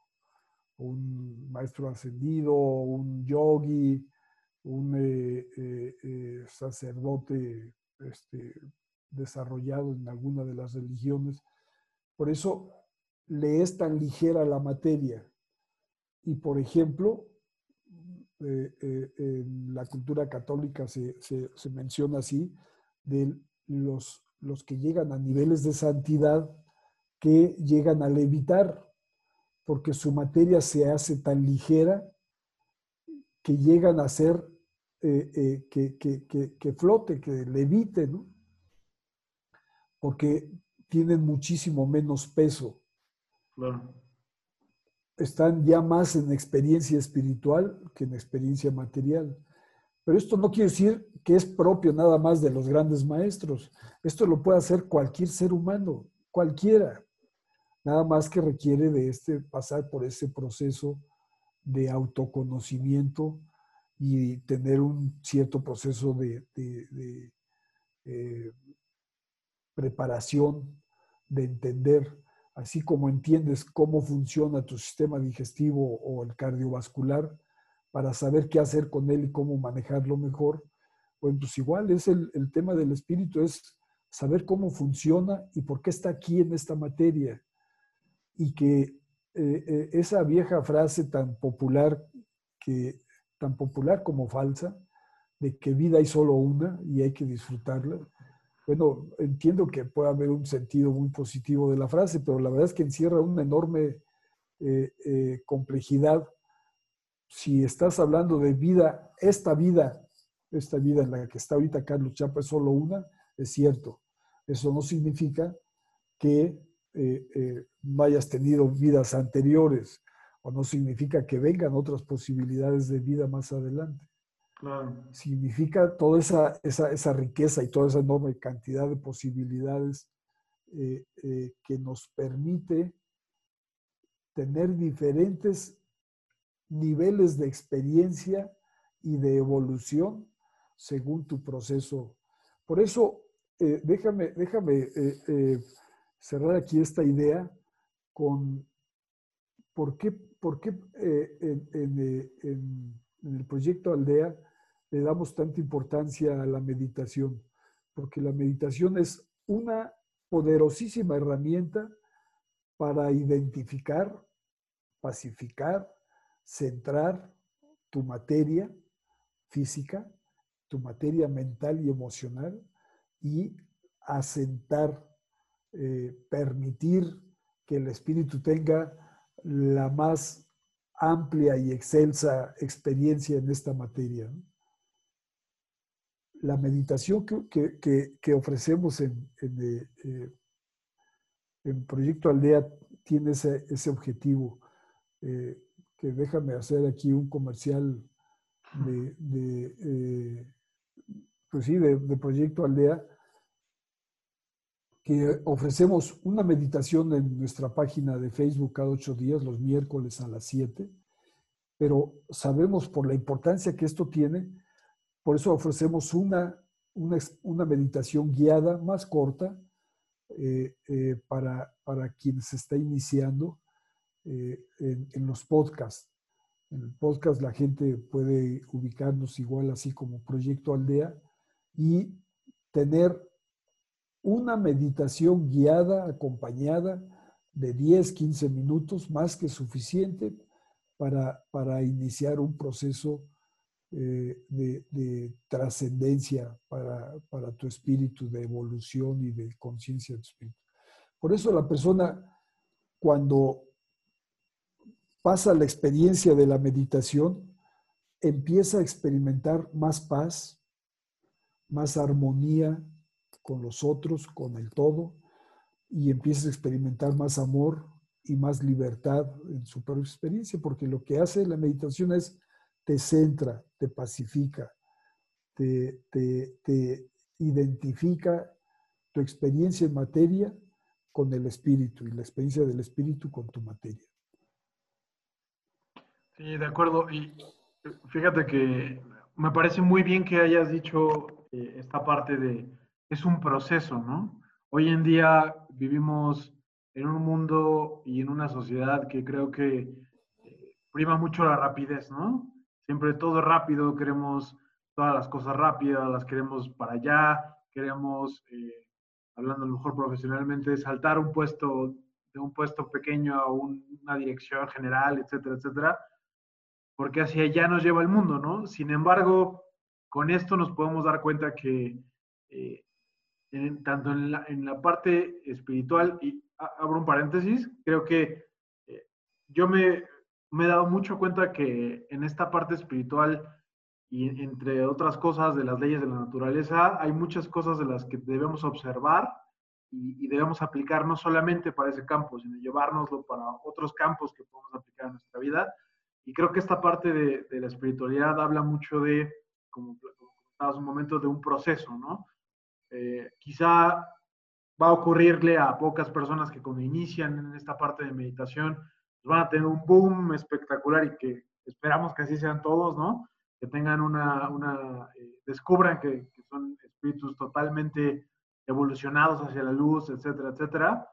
un maestro ascendido, un yogi, un eh, eh, eh, sacerdote este, desarrollado en alguna de las religiones. Por eso le es tan ligera la materia. Y por ejemplo, en la cultura católica se, se, menciona así, de los, los que llegan a niveles de santidad que llegan a levitar, porque su materia se hace tan ligera que llegan a ser eh, eh, que, que, que, flote, que levite, ¿no? Porque tienen muchísimo menos peso. Claro. Están ya más en experiencia espiritual que en experiencia material. Pero esto no quiere decir que es propio nada más de los grandes maestros. Esto lo puede hacer cualquier ser humano, cualquiera. Nada más que requiere de este, pasar por ese proceso de autoconocimiento y tener un cierto proceso de, eh, preparación, de entender, así como entiendes cómo funciona tu sistema digestivo o el cardiovascular, para saber qué hacer con él y cómo manejarlo mejor. Bueno, pues igual es el, el tema del espíritu, es saber cómo funciona y por qué está aquí en esta materia. Y que eh, eh, esa vieja frase tan popular, que, tan popular como falsa, de que vida hay solo una y hay que disfrutarla. Bueno, entiendo que puede haber un sentido muy positivo de la frase, pero la verdad es que encierra una enorme eh, complejidad si estás hablando de vida, esta vida, esta vida en la que está ahorita Carlos Chapa es solo una, es cierto. Eso no significa que eh, eh, no hayas tenido vidas anteriores o no significa que vengan otras posibilidades de vida más adelante. Significa toda esa, esa, riqueza y toda esa enorme cantidad de posibilidades eh, que nos permite tener diferentes niveles de experiencia y de evolución según tu proceso. Por eso, eh, déjame, déjame eh, eh, cerrar aquí esta idea con por qué, por qué en, el proyecto Aldea le damos tanta importancia a la meditación. Porque la meditación es una poderosísima herramienta para identificar, pacificar, centrar tu materia física, tu materia mental y emocional y asentar, eh, permitir que el espíritu tenga la más amplia y excelsa experiencia en esta materia. La meditación que, ofrecemos en, en, eh, en, Proyecto Aldea tiene ese, ese objetivo. Eh, déjame hacer aquí un comercial de, eh, pues sí, de, Proyecto Aldea, que ofrecemos una meditación en nuestra página de Facebook cada ocho días, los miércoles a las siete, pero sabemos por la importancia que esto tiene, por eso ofrecemos una, una, meditación guiada más corta eh, eh, para, para quien se está iniciando eh, en, los podcasts. En el podcast la gente puede ubicarnos igual así como Proyecto Aldea y tener una meditación guiada, acompañada de 10, 15 minutos, más que suficiente para, para iniciar un proceso eh, de, de trascendencia para, para, tu espíritu, de evolución y de conciencia de tu espíritu. Por eso la persona, cuando pasa la experiencia de la meditación, empieza a experimentar más paz, más armonía con los otros, con el todo, y empieza a experimentar más amor y más libertad en su propia experiencia, porque lo que hace la meditación es te centra, te pacifica, te, te identifica tu experiencia en materia con el espíritu y la experiencia del espíritu con tu materia. Sí, de acuerdo. Y fíjate que me parece muy bien que hayas dicho eh, esta parte de, es un proceso, ¿no? Hoy en día vivimos en un mundo y en una sociedad que creo que eh, prima mucho la rapidez, ¿no? Siempre todo rápido, queremos todas las cosas rápidas, las queremos para allá, queremos, eh, hablando a lo mejor profesionalmente, saltar un puesto de un puesto pequeño a una dirección general, etcétera, etcétera porque hacia allá nos lleva el mundo, ¿no? Sin embargo, con esto nos podemos dar cuenta que eh, tanto en la, parte espiritual, y abro un paréntesis, creo que eh, yo me, me, he dado mucho cuenta que en esta parte espiritual y entre otras cosas de las leyes de la naturaleza, hay muchas cosas de las que debemos observar y, debemos aplicar no solamente para ese campo, sino llevárnoslo para otros campos que podemos aplicar en nuestra vida. Y creo que esta parte de, de la espiritualidad habla mucho de, como, comentabas un momento, de un proceso, ¿no? Eh, quizá va a ocurrirle a pocas personas que cuando inician en esta parte de meditación pues van a tener un boom espectacular y que esperamos que así sean todos, ¿no? Que tengan una, eh, descubran que, que, son espíritus totalmente evolucionados hacia la luz, etcétera, etcétera.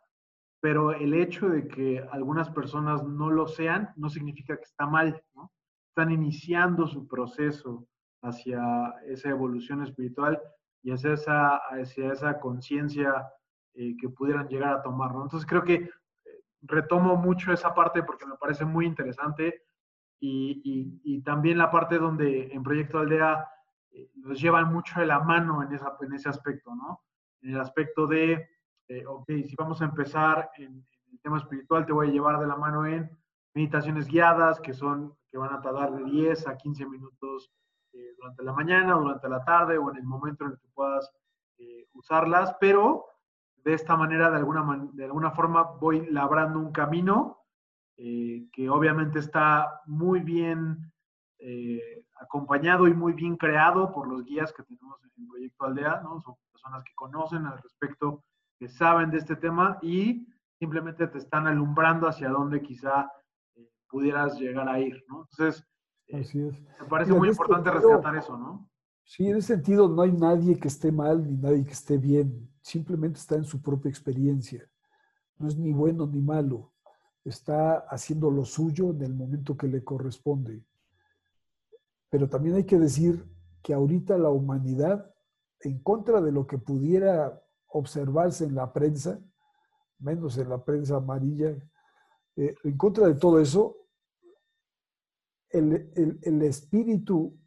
Pero el hecho de que algunas personas no lo sean no significa que está mal, ¿no? Están iniciando su proceso hacia esa evolución espiritual y hacia esa, esa conciencia eh, que pudieran llegar a tomar, ¿no? Entonces creo que eh, retomo mucho esa parte porque me parece muy interesante y, y, también la parte donde en Proyecto Aldea eh, nos llevan mucho de la mano en, esa, en ese aspecto, ¿no? en el aspecto de, eh, ok, si vamos a empezar en, el tema espiritual, te voy a llevar de la mano en meditaciones guiadas, que son, que van a tardar de 10 a 15 minutos eh, durante la mañana, durante la tarde o en el momento en el que puedas eh, usarlas, pero de esta manera, de alguna, de alguna forma, voy labrando un camino que obviamente está muy bien acompañado y muy bien creado por los guías que tenemos en el Proyecto Aldea, ¿no? personas que conocen al respecto, que saben de este tema y simplemente te están alumbrando hacia dónde quizá eh, pudieras llegar a ir, ¿no? Entonces, eh, Así es. me parece muy importante rescatar eso, ¿no? Sí, en ese sentido no hay nadie que esté mal ni nadie que esté bien, simplemente está en su propia experiencia. No es ni bueno ni malo, está haciendo lo suyo en el momento que le corresponde. Pero también hay que decir que ahorita la humanidad en contra de lo que pudiera observarse en la prensa, menos en la prensa amarilla, eh, en contra de todo eso, el, el espíritu,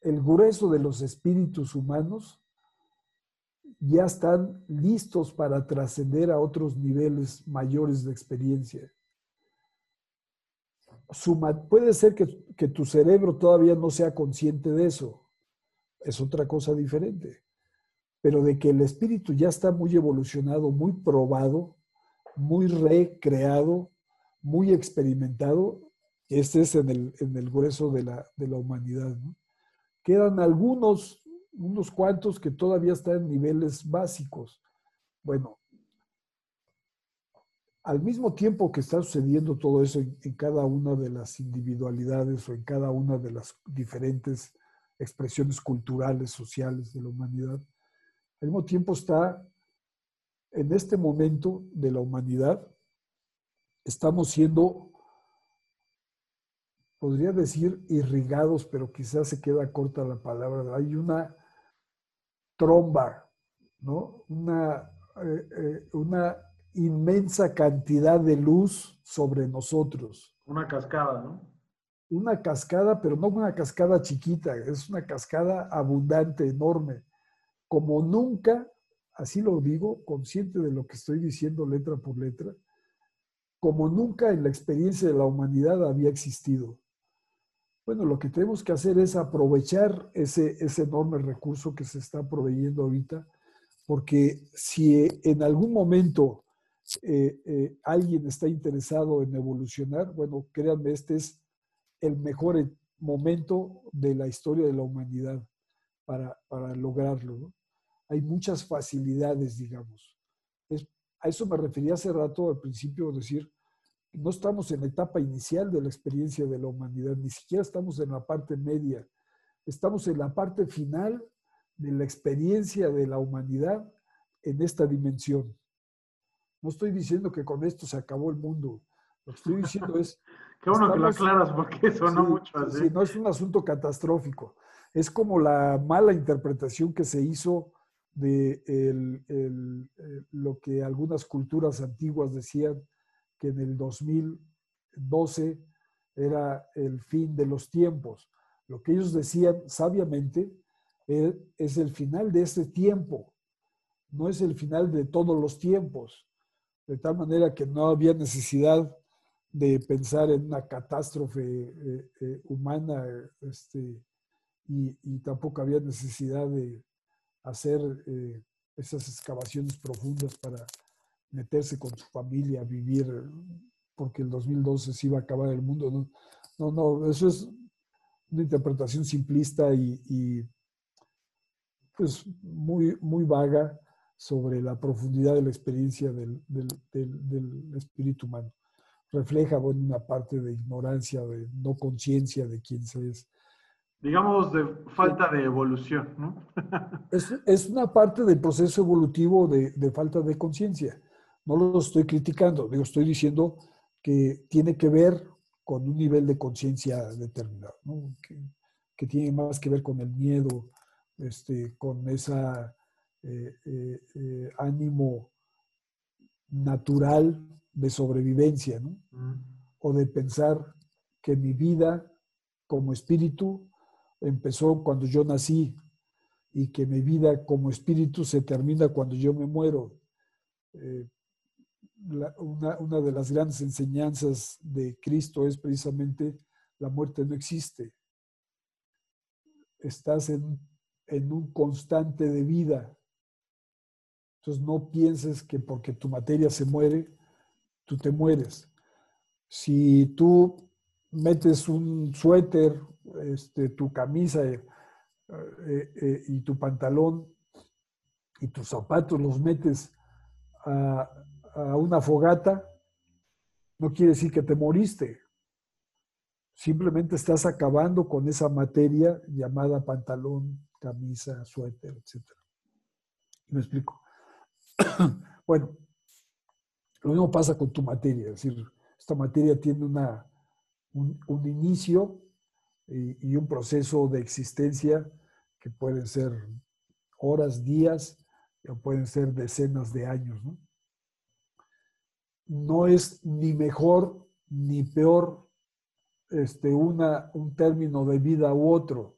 el grueso de los espíritus humanos ya están listos para trascender a otros niveles mayores de experiencia. puede ser que, que, tu cerebro todavía no sea consciente de eso, es otra cosa diferente. Pero de que el espíritu ya está muy evolucionado, muy probado, muy recreado, muy experimentado, este es en el, en el grueso de la, de la humanidad. Quedan algunos, unos cuantos que todavía están en niveles básicos. Bueno, al mismo tiempo que está sucediendo todo eso en, en, cada una de las individualidades o en cada una de las diferentes expresiones culturales, sociales de la humanidad, al mismo tiempo está en este momento de la humanidad, estamos siendo, podría decir, irrigados, pero quizás se queda corta la palabra. Hay una tromba, ¿no? Una, eh, eh, una inmensa cantidad de luz sobre nosotros. Una cascada, ¿no? una cascada, pero no una cascada chiquita, es una cascada abundante, enorme, como nunca, así lo digo, consciente de lo que estoy diciendo letra por letra, como nunca en la experiencia de la humanidad había existido. Bueno, lo que tenemos que hacer es aprovechar ese, ese enorme recurso que se está proveyendo ahorita, porque si en algún momento eh, eh, alguien está interesado en evolucionar, bueno, créanme, este es el mejor momento de la historia de la humanidad para, lograrlo. Hay muchas facilidades, digamos. a eso me refería hace rato al principio, decir, no estamos en la etapa inicial de la experiencia de la humanidad, ni siquiera estamos en la parte media, estamos en la parte final de la experiencia de la humanidad en esta dimensión. No estoy diciendo que con esto se acabó el mundo. Lo que estoy diciendo es Qué bueno que lo aclaras porque sonó mucho así. Sí, no es un asunto catastrófico. Es como la mala interpretación que se hizo de eh, lo que algunas culturas antiguas decían que en el 2012 era el fin de los tiempos. Lo que ellos decían sabiamente eh, es el final de este tiempo, no es el final de todos los tiempos. De tal manera que no había necesidad de pensar en una catástrofe eh, eh, humana este, y, tampoco había necesidad de hacer eh, esas excavaciones profundas para meterse con su familia, vivir, porque el 2012 se iba a acabar el mundo. No, no, no eso es una interpretación simplista y, pues muy, muy vaga sobre la profundidad de la experiencia del, del, espíritu humano. Refleja bueno, una parte de ignorancia, de no conciencia de quién se es. Digamos de falta de evolución, ¿no? es, es, una parte del proceso evolutivo de, de falta de conciencia. No lo estoy criticando, digo, estoy diciendo que tiene que ver con un nivel de conciencia determinado, ¿no? que, que, tiene más que ver con el miedo, este, con ese eh, eh, eh, ánimo natural de sobrevivencia, ¿no? o de pensar que mi vida como espíritu empezó cuando yo nací y que mi vida como espíritu se termina cuando yo me muero una, de las grandes enseñanzas de Cristo es precisamente la muerte no existe. Estás en, en un constante de vida. Entonces no pienses que porque tu materia se muere, tú te mueres. Si tú metes un suéter, este, tu camisa eh, eh, y tu pantalón y tus zapatos los metes a, a una fogata, no quiere decir que te moriste. Simplemente estás acabando con esa materia llamada pantalón, camisa, suéter, etc. ¿Me explico? bueno, lo mismo pasa con tu materia. Es decir, esta materia tiene una, un, inicio y, y, un proceso de existencia que pueden ser horas, días, o pueden ser decenas de años. ¿no? No es ni mejor ni peor este, una, un término de vida u otro.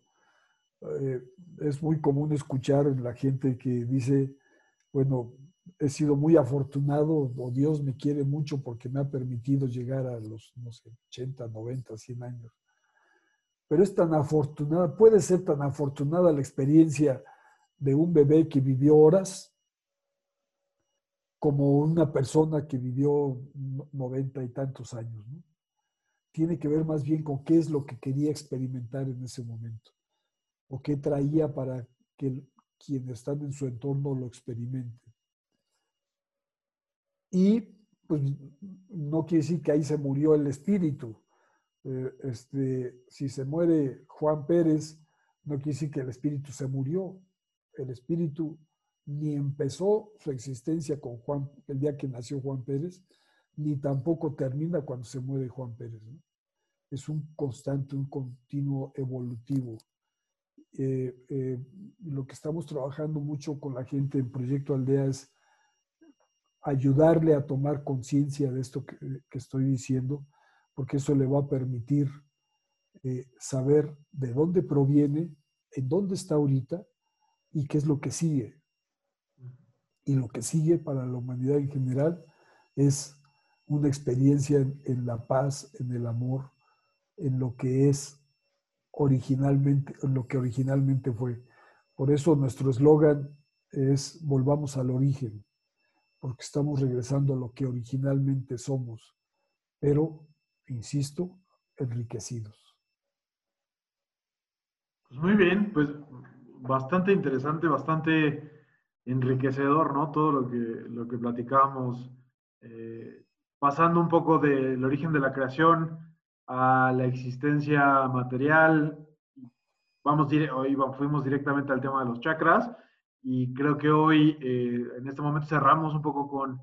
Eh, es muy común escuchar la gente que dice, bueno, he sido muy afortunado o Dios me quiere mucho porque me ha permitido llegar a los, no sé, 80, 90, 100 años. Pero es tan afortunada, puede ser tan afortunada la experiencia de un bebé que vivió horas como una persona que vivió noventa y tantos años. Tiene que ver más bien con qué es lo que quería experimentar en ese momento o qué traía para que quienes están en su entorno lo experimenten. Y pues no quiere decir que ahí se murió el espíritu. Eh, este, si se muere Juan Pérez, no quiere decir que el espíritu se murió. El espíritu ni empezó su existencia con Juan, el día que nació Juan Pérez, ni tampoco termina cuando se muere Juan Pérez. Es un constante, un continuo evolutivo. Eh, eh, lo que estamos trabajando mucho con la gente en Proyecto Aldea es ayudarle a tomar conciencia de esto que, estoy diciendo, porque eso le va a permitir eh, saber de dónde proviene, en dónde está ahorita y qué es lo que sigue y lo que sigue para la humanidad en general es una experiencia en, la paz, en el amor, en lo que es originalmente, en lo que originalmente fue. Por eso nuestro eslogan es volvamos al origen, porque estamos regresando a lo que originalmente somos, pero, insisto, enriquecidos. Pues muy bien, pues bastante interesante, bastante enriquecedor, ¿no? Todo lo que, lo que platicábamos, eh, pasando un poco del origen de la creación a la existencia material. Vamos, hoy fuimos directamente al tema de los chakras y creo que hoy, eh, en este momento, cerramos un poco con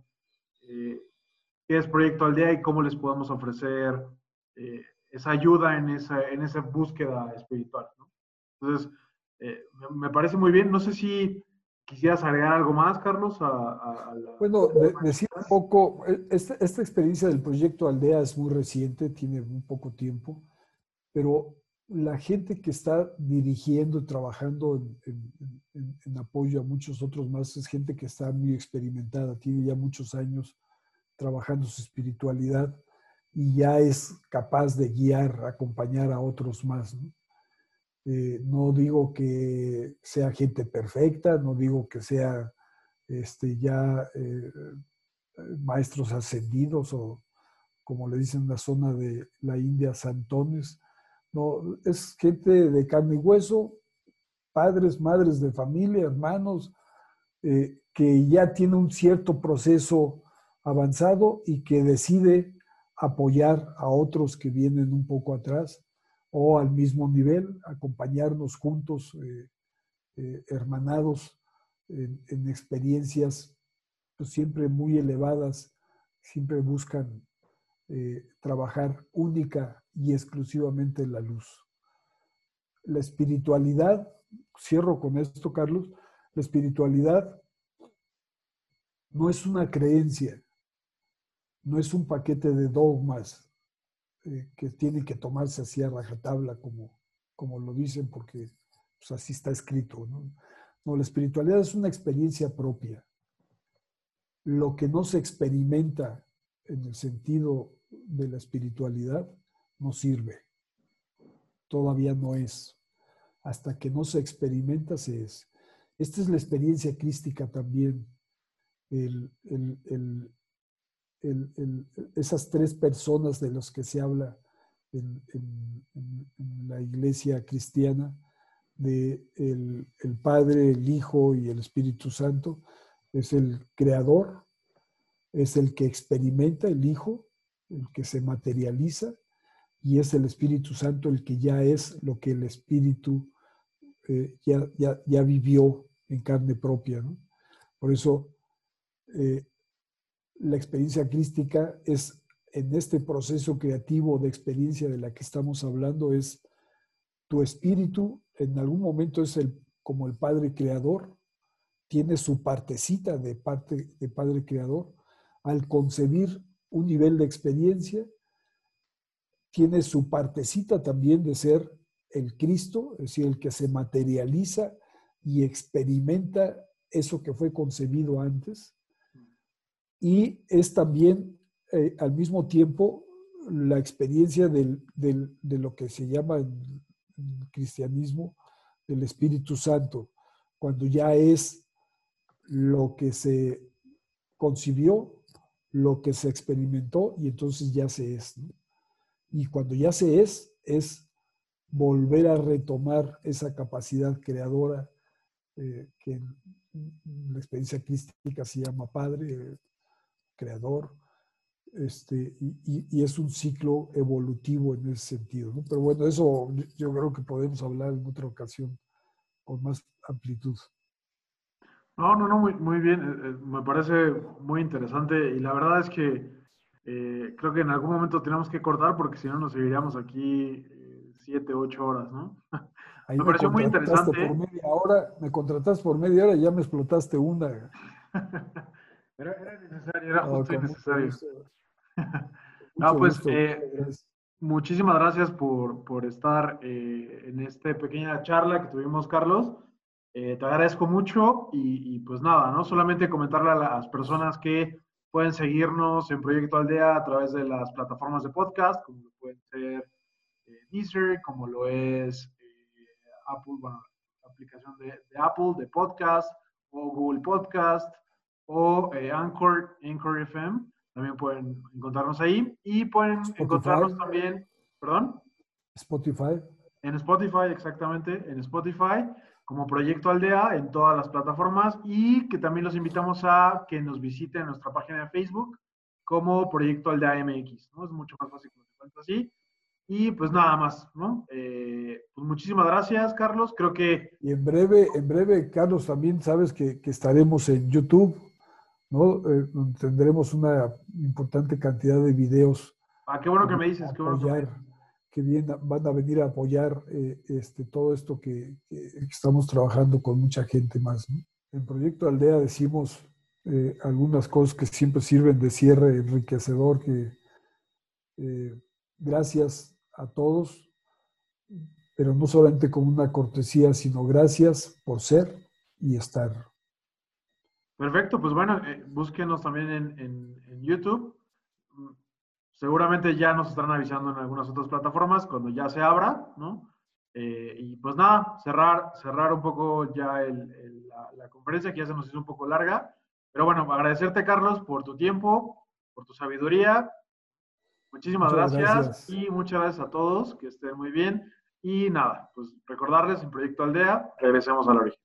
eh, qué es Proyecto Aldea y cómo les podemos ofrecer esa ayuda en esa, en esa búsqueda espiritual. Entonces, me parece muy bien. No sé si ¿Quisieras agregar algo más, Carlos? bueno, decir un poco, e, esta, esta, experiencia del proyecto Aldea es muy reciente, tiene muy poco tiempo, pero la gente que está dirigiendo y trabajando en, en, apoyo a muchos otros más es gente que está muy experimentada, tiene ya muchos años trabajando su espiritualidad y ya es capaz de guiar, acompañar a otros más. ¿no? Eh, no digo que sea gente perfecta, no digo que sea este, ya eh, maestros ascendidos o como le dicen en la zona de la India, santones. No, es gente de carne y hueso, padres, madres de familia, hermanos, eh, que ya tiene un cierto proceso avanzado y que decide apoyar a otros que vienen un poco atrás o al mismo nivel, acompañarnos juntos, eh, eh, hermanados en, experiencias pues, siempre muy elevadas, siempre buscan eh, trabajar única y exclusivamente en la luz. La espiritualidad, cierro con esto, Carlos, la espiritualidad no es una creencia, no es un paquete de dogmas eh, que tiene que tomarse así a rajatabla como, como lo dicen porque pues, así está escrito. ¿no? la espiritualidad es una experiencia propia. Lo que no se experimenta en el sentido de la espiritualidad no sirve. Todavía no es. Hasta que no se experimenta, se es. Esta es la experiencia crística también. Esas tres personas de las que se habla en, la iglesia cristiana, de el, el Padre, el Hijo y el Espíritu Santo, es el creador, es el que experimenta el Hijo, el que se materializa, y es el Espíritu Santo el que ya es lo que el Espíritu eh, ya, ya, vivió en carne propia. Por eso eh, la experiencia crística es en este proceso creativo de experiencia de la que estamos hablando, es tu espíritu en algún momento es el, como el Padre Creador, tiene su partecita de, parte, de Padre Creador, al concebir un nivel de experiencia, tiene su partecita también de ser el Cristo, es decir, el que se materializa y experimenta eso que fue concebido antes. Y es también eh, al mismo tiempo la experiencia de lo que se llama en cristianismo el Espíritu Santo, cuando ya es lo que se concibió, lo que se experimentó y entonces ya se es. Y cuando ya se es, es volver a retomar esa capacidad creadora eh, que en la experiencia crística se llama Padre, Creador, este, y, es un ciclo evolutivo en ese sentido. Pero bueno, eso yo creo que podemos hablar en otra ocasión con más amplitud. No, no, no, muy, muy bien. Eh, eh, me parece muy interesante y la verdad es que eh, creo que en algún momento tenemos que cortar porque si no nos seguiríamos aquí siete, ocho horas, ¿no? me, pareció muy interesante. Por media hora, me contrataste por media hora y ya me explotaste una. era, era, necesario, era justo y necesario. no, pues muchísimas gracias por, estar en esta pequeña charla que tuvimos, Carlos. Eh, te agradezco mucho y, pues nada, ¿no? Solamente comentarle a las personas que pueden seguirnos en Proyecto Aldea a través de las plataformas de podcast, como lo pueden ser eh, Deezer, como lo es eh, Apple, bueno, la aplicación de, Apple de podcast, o Google Podcast, o Anchor, Anchor FM. También pueden encontrarnos ahí y pueden encontrarnos también, perdón. Spotify. En Spotify, exactamente, en Spotify como Proyecto Aldea en todas las plataformas y que también los invitamos a que nos visiten en nuestra página de Facebook como Proyecto Aldea MX, ¿no? Es mucho más fácil que lo así. Y pues nada más, ¿no? Eh, pues muchísimas gracias, Carlos. Creo que... Y en breve, en breve, Carlos, también sabes que, estaremos en YouTube, ¿no? Eh, tendremos una importante cantidad de videos. Ah, qué bueno que me dices, qué bueno que bien van a venir a apoyar eh, este, todo esto que, estamos trabajando con mucha gente más. En Proyecto Aldea decimos eh, algunas cosas que siempre sirven de cierre enriquecedor, que eh, gracias a todos, pero no solamente con una cortesía, sino gracias por ser y estar. Perfecto, pues bueno, búsquenos también en, en YouTube Seguramente ya nos estarán avisando en algunas otras plataformas cuando ya se abra, ¿no? Eh, y pues nada, cerrar, cerrar un poco ya la, la, conferencia que ya se nos hizo un poco larga. Pero bueno, agradecerte Carlos por tu tiempo, por tu sabiduría. Muchísimas gracias, gracias, y muchas gracias a todos, que estén muy bien. Y nada, pues recordarles en Proyecto Aldea, regresemos al origen.